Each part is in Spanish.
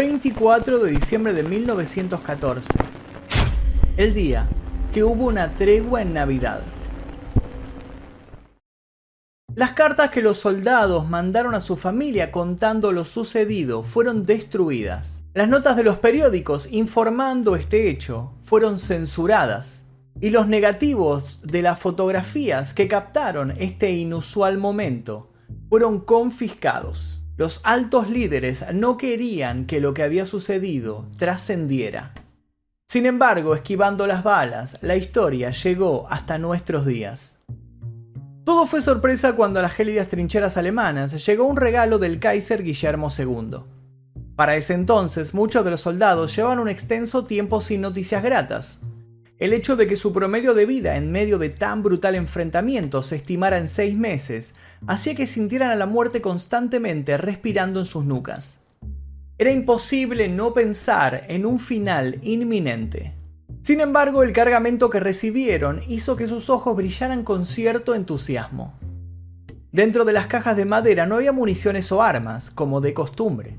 24 de diciembre de 1914. El día que hubo una tregua en Navidad. Las cartas que los soldados mandaron a su familia contando lo sucedido fueron destruidas. Las notas de los periódicos informando este hecho fueron censuradas. Y los negativos de las fotografías que captaron este inusual momento fueron confiscados. Los altos líderes no querían que lo que había sucedido trascendiera. Sin embargo, esquivando las balas, la historia llegó hasta nuestros días. Todo fue sorpresa cuando a las gélidas trincheras alemanas llegó un regalo del Kaiser Guillermo II. Para ese entonces, muchos de los soldados llevaban un extenso tiempo sin noticias gratas. El hecho de que su promedio de vida en medio de tan brutal enfrentamiento se estimara en seis meses hacía que sintieran a la muerte constantemente respirando en sus nucas. Era imposible no pensar en un final inminente. Sin embargo, el cargamento que recibieron hizo que sus ojos brillaran con cierto entusiasmo. Dentro de las cajas de madera no había municiones o armas, como de costumbre.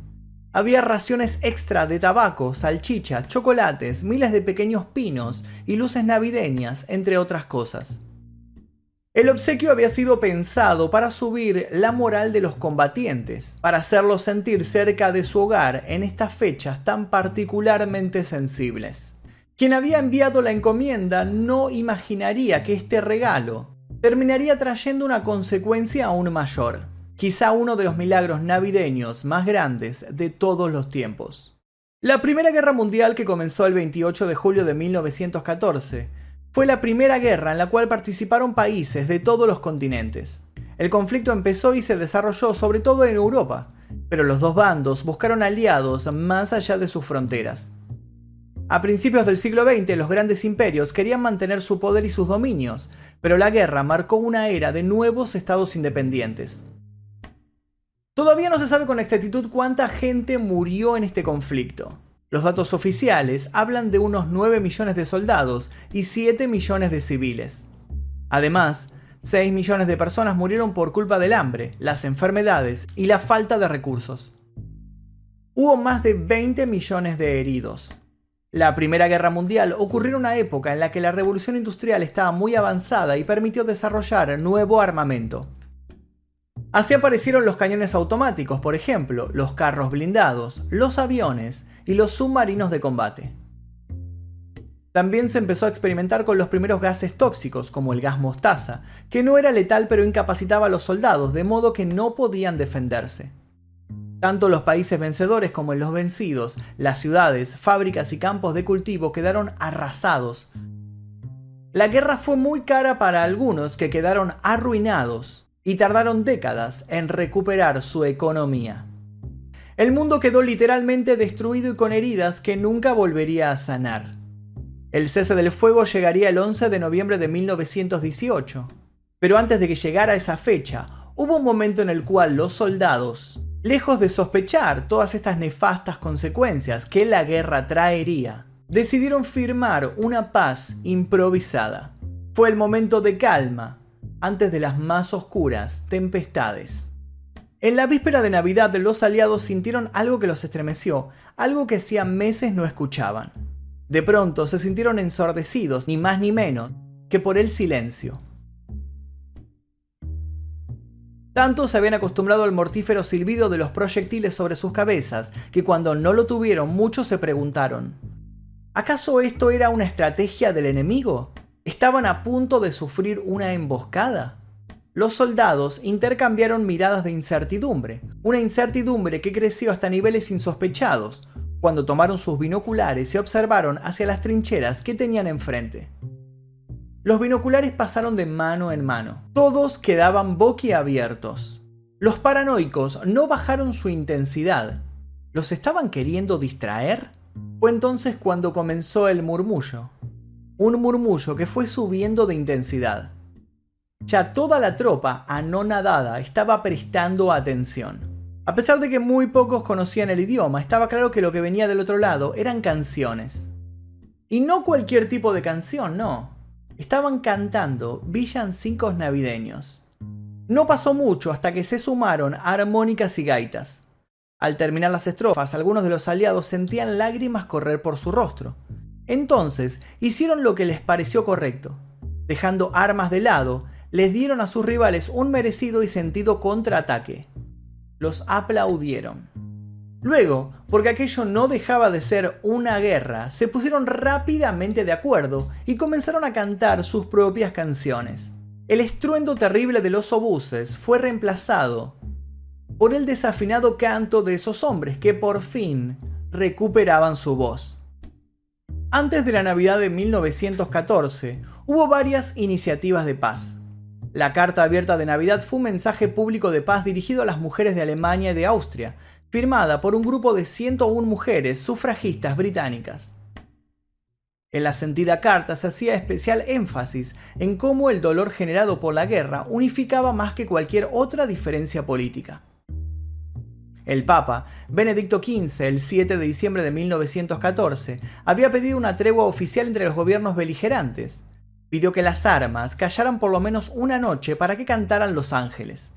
Había raciones extra de tabaco, salchicha, chocolates, miles de pequeños pinos y luces navideñas, entre otras cosas. El obsequio había sido pensado para subir la moral de los combatientes, para hacerlos sentir cerca de su hogar en estas fechas tan particularmente sensibles. Quien había enviado la encomienda no imaginaría que este regalo terminaría trayendo una consecuencia aún mayor, quizá uno de los milagros navideños más grandes de todos los tiempos. La Primera Guerra Mundial que comenzó el 28 de julio de 1914 fue la primera guerra en la cual participaron países de todos los continentes. El conflicto empezó y se desarrolló sobre todo en Europa, pero los dos bandos buscaron aliados más allá de sus fronteras. A principios del siglo XX los grandes imperios querían mantener su poder y sus dominios, pero la guerra marcó una era de nuevos estados independientes. Todavía no se sabe con exactitud cuánta gente murió en este conflicto. Los datos oficiales hablan de unos 9 millones de soldados y 7 millones de civiles. Además, 6 millones de personas murieron por culpa del hambre, las enfermedades y la falta de recursos. Hubo más de 20 millones de heridos. La Primera Guerra Mundial ocurrió en una época en la que la revolución industrial estaba muy avanzada y permitió desarrollar nuevo armamento. Así aparecieron los cañones automáticos, por ejemplo, los carros blindados, los aviones y los submarinos de combate. También se empezó a experimentar con los primeros gases tóxicos, como el gas mostaza, que no era letal pero incapacitaba a los soldados, de modo que no podían defenderse. Tanto los países vencedores como los vencidos, las ciudades, fábricas y campos de cultivo quedaron arrasados. La guerra fue muy cara para algunos que quedaron arruinados y tardaron décadas en recuperar su economía. El mundo quedó literalmente destruido y con heridas que nunca volvería a sanar. El cese del fuego llegaría el 11 de noviembre de 1918, pero antes de que llegara esa fecha, hubo un momento en el cual los soldados Lejos de sospechar todas estas nefastas consecuencias que la guerra traería, decidieron firmar una paz improvisada. Fue el momento de calma antes de las más oscuras tempestades. En la víspera de Navidad los aliados sintieron algo que los estremeció, algo que hacía meses no escuchaban. De pronto se sintieron ensordecidos, ni más ni menos, que por el silencio. Tanto se habían acostumbrado al mortífero silbido de los proyectiles sobre sus cabezas que cuando no lo tuvieron muchos se preguntaron, ¿acaso esto era una estrategia del enemigo? ¿Estaban a punto de sufrir una emboscada? Los soldados intercambiaron miradas de incertidumbre, una incertidumbre que creció hasta niveles insospechados, cuando tomaron sus binoculares y observaron hacia las trincheras que tenían enfrente. Los binoculares pasaron de mano en mano. Todos quedaban boquiabiertos. Los paranoicos no bajaron su intensidad. ¿Los estaban queriendo distraer? Fue entonces cuando comenzó el murmullo. Un murmullo que fue subiendo de intensidad. Ya toda la tropa anonadada estaba prestando atención. A pesar de que muy pocos conocían el idioma, estaba claro que lo que venía del otro lado eran canciones. Y no cualquier tipo de canción, no estaban cantando villancicos navideños. No pasó mucho hasta que se sumaron armónicas y gaitas. Al terminar las estrofas, algunos de los aliados sentían lágrimas correr por su rostro. Entonces, hicieron lo que les pareció correcto. Dejando armas de lado, les dieron a sus rivales un merecido y sentido contraataque. Los aplaudieron. Luego, porque aquello no dejaba de ser una guerra, se pusieron rápidamente de acuerdo y comenzaron a cantar sus propias canciones. El estruendo terrible de los obuses fue reemplazado por el desafinado canto de esos hombres que por fin recuperaban su voz. Antes de la Navidad de 1914, hubo varias iniciativas de paz. La Carta Abierta de Navidad fue un mensaje público de paz dirigido a las mujeres de Alemania y de Austria, firmada por un grupo de 101 mujeres sufragistas británicas. En la sentida carta se hacía especial énfasis en cómo el dolor generado por la guerra unificaba más que cualquier otra diferencia política. El Papa, Benedicto XV, el 7 de diciembre de 1914, había pedido una tregua oficial entre los gobiernos beligerantes. Pidió que las armas callaran por lo menos una noche para que cantaran los ángeles.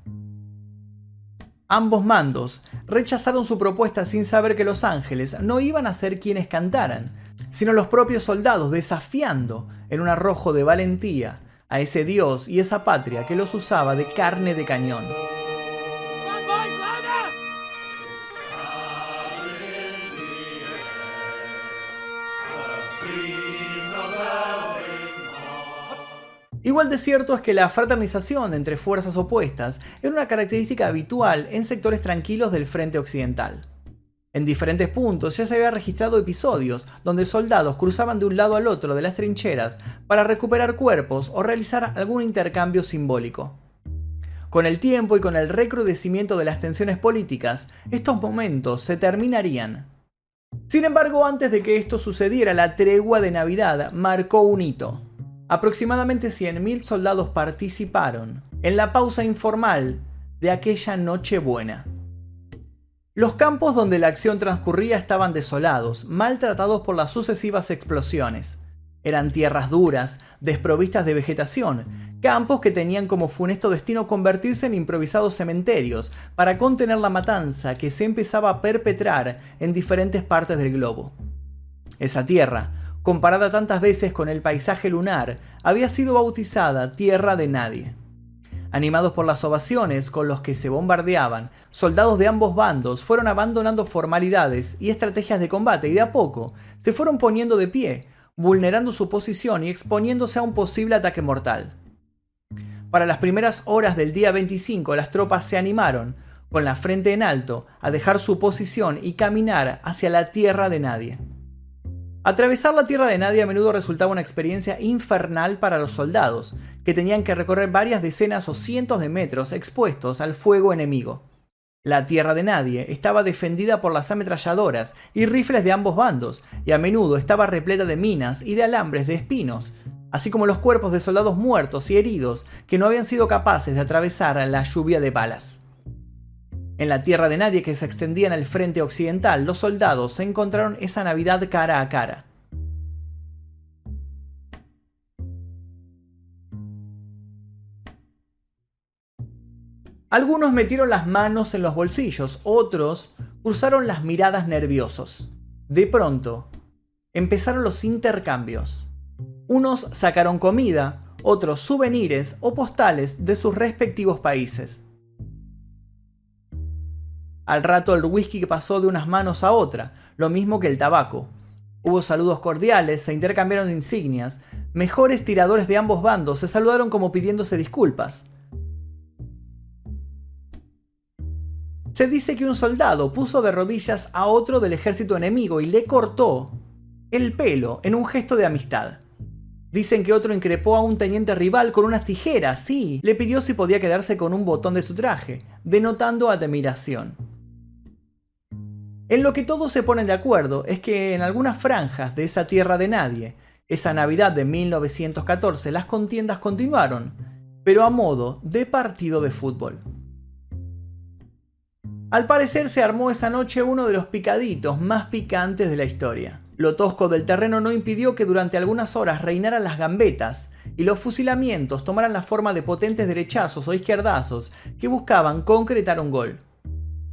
Ambos mandos rechazaron su propuesta sin saber que los ángeles no iban a ser quienes cantaran, sino los propios soldados desafiando en un arrojo de valentía a ese dios y esa patria que los usaba de carne de cañón. Igual de cierto es que la fraternización entre fuerzas opuestas era una característica habitual en sectores tranquilos del frente occidental. En diferentes puntos ya se había registrado episodios donde soldados cruzaban de un lado al otro de las trincheras para recuperar cuerpos o realizar algún intercambio simbólico. Con el tiempo y con el recrudecimiento de las tensiones políticas, estos momentos se terminarían. Sin embargo, antes de que esto sucediera, la tregua de Navidad marcó un hito. Aproximadamente 100.000 soldados participaron en la pausa informal de aquella noche buena. Los campos donde la acción transcurría estaban desolados, maltratados por las sucesivas explosiones. Eran tierras duras, desprovistas de vegetación, campos que tenían como funesto destino convertirse en improvisados cementerios para contener la matanza que se empezaba a perpetrar en diferentes partes del globo. Esa tierra, comparada tantas veces con el paisaje lunar, había sido bautizada Tierra de Nadie. Animados por las ovaciones con los que se bombardeaban, soldados de ambos bandos fueron abandonando formalidades y estrategias de combate y de a poco se fueron poniendo de pie, vulnerando su posición y exponiéndose a un posible ataque mortal. Para las primeras horas del día 25 las tropas se animaron, con la frente en alto, a dejar su posición y caminar hacia la tierra de nadie. Atravesar la tierra de nadie a menudo resultaba una experiencia infernal para los soldados, que tenían que recorrer varias decenas o cientos de metros expuestos al fuego enemigo. La tierra de nadie estaba defendida por las ametralladoras y rifles de ambos bandos, y a menudo estaba repleta de minas y de alambres de espinos, así como los cuerpos de soldados muertos y heridos que no habían sido capaces de atravesar la lluvia de balas. En la tierra de nadie que se extendía en el frente occidental, los soldados se encontraron esa Navidad cara a cara. Algunos metieron las manos en los bolsillos, otros cruzaron las miradas nerviosos. De pronto, empezaron los intercambios. Unos sacaron comida, otros souvenirs o postales de sus respectivos países. Al rato el whisky pasó de unas manos a otra, lo mismo que el tabaco. Hubo saludos cordiales, se intercambiaron insignias, mejores tiradores de ambos bandos se saludaron como pidiéndose disculpas. Se dice que un soldado puso de rodillas a otro del ejército enemigo y le cortó el pelo en un gesto de amistad. Dicen que otro increpó a un teniente rival con unas tijeras, sí, le pidió si podía quedarse con un botón de su traje, denotando admiración. En lo que todos se ponen de acuerdo es que en algunas franjas de esa tierra de nadie, esa Navidad de 1914, las contiendas continuaron, pero a modo de partido de fútbol. Al parecer se armó esa noche uno de los picaditos más picantes de la historia. Lo tosco del terreno no impidió que durante algunas horas reinaran las gambetas y los fusilamientos tomaran la forma de potentes derechazos o izquierdazos que buscaban concretar un gol.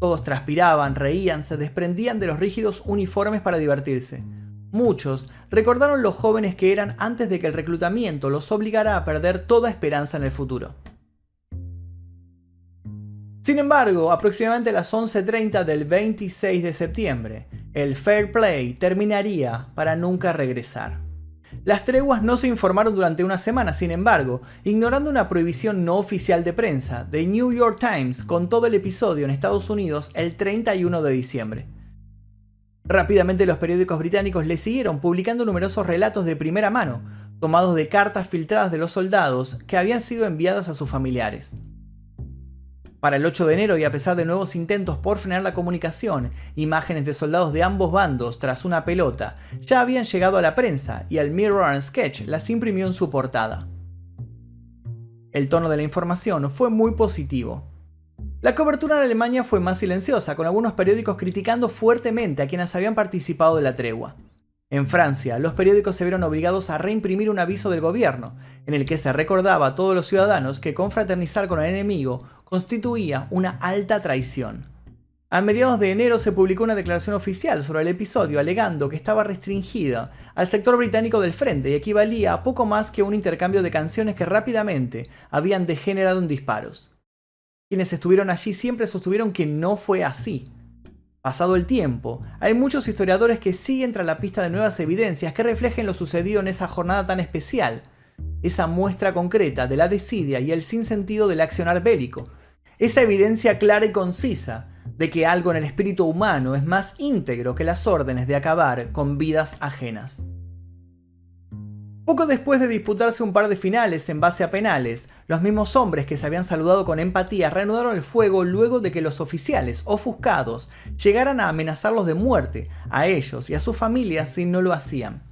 Todos transpiraban, reían, se desprendían de los rígidos uniformes para divertirse. Muchos recordaron los jóvenes que eran antes de que el reclutamiento los obligara a perder toda esperanza en el futuro. Sin embargo, aproximadamente a las 11.30 del 26 de septiembre, el Fair Play terminaría para nunca regresar. Las treguas no se informaron durante una semana, sin embargo, ignorando una prohibición no oficial de prensa, The New York Times contó el episodio en Estados Unidos el 31 de diciembre. Rápidamente los periódicos británicos le siguieron publicando numerosos relatos de primera mano, tomados de cartas filtradas de los soldados que habían sido enviadas a sus familiares. Para el 8 de enero y a pesar de nuevos intentos por frenar la comunicación, imágenes de soldados de ambos bandos tras una pelota ya habían llegado a la prensa y el Mirror and Sketch las imprimió en su portada. El tono de la información fue muy positivo. La cobertura en Alemania fue más silenciosa, con algunos periódicos criticando fuertemente a quienes habían participado de la tregua. En Francia, los periódicos se vieron obligados a reimprimir un aviso del gobierno, en el que se recordaba a todos los ciudadanos que confraternizar con el enemigo constituía una alta traición. A mediados de enero se publicó una declaración oficial sobre el episodio alegando que estaba restringida al sector británico del frente y equivalía a poco más que un intercambio de canciones que rápidamente habían degenerado en disparos. Quienes estuvieron allí siempre sostuvieron que no fue así. Pasado el tiempo, hay muchos historiadores que siguen tras la pista de nuevas evidencias que reflejen lo sucedido en esa jornada tan especial, esa muestra concreta de la desidia y el sinsentido del accionar bélico, esa evidencia clara y concisa de que algo en el espíritu humano es más íntegro que las órdenes de acabar con vidas ajenas. Poco después de disputarse un par de finales en base a penales, los mismos hombres que se habían saludado con empatía reanudaron el fuego luego de que los oficiales, ofuscados, llegaran a amenazarlos de muerte, a ellos y a sus familias si no lo hacían.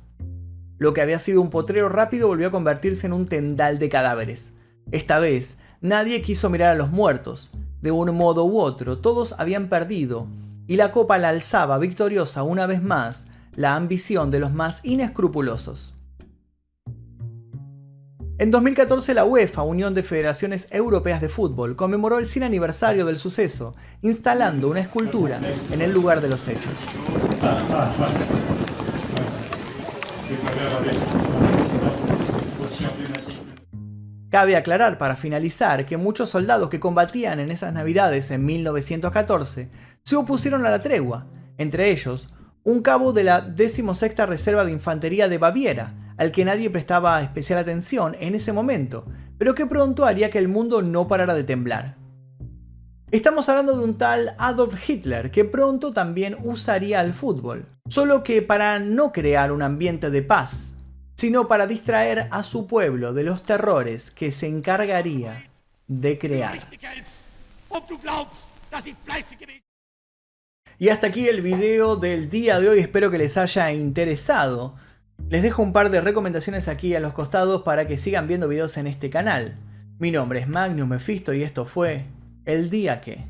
Lo que había sido un potrero rápido volvió a convertirse en un tendal de cadáveres. Esta vez, nadie quiso mirar a los muertos. De un modo u otro, todos habían perdido, y la copa la alzaba victoriosa una vez más la ambición de los más inescrupulosos. En 2014 la UEFA, Unión de Federaciones Europeas de Fútbol, conmemoró el 100 aniversario del suceso, instalando una escultura en el lugar de los hechos. Cabe aclarar para finalizar que muchos soldados que combatían en esas navidades en 1914 se opusieron a la tregua, entre ellos un cabo de la 16 Reserva de Infantería de Baviera, al que nadie prestaba especial atención en ese momento, pero que pronto haría que el mundo no parara de temblar. Estamos hablando de un tal Adolf Hitler que pronto también usaría el fútbol, solo que para no crear un ambiente de paz, sino para distraer a su pueblo de los terrores que se encargaría de crear. Y hasta aquí el video del día de hoy, espero que les haya interesado. Les dejo un par de recomendaciones aquí a los costados para que sigan viendo videos en este canal. Mi nombre es Magnus Mephisto y esto fue El Día Que.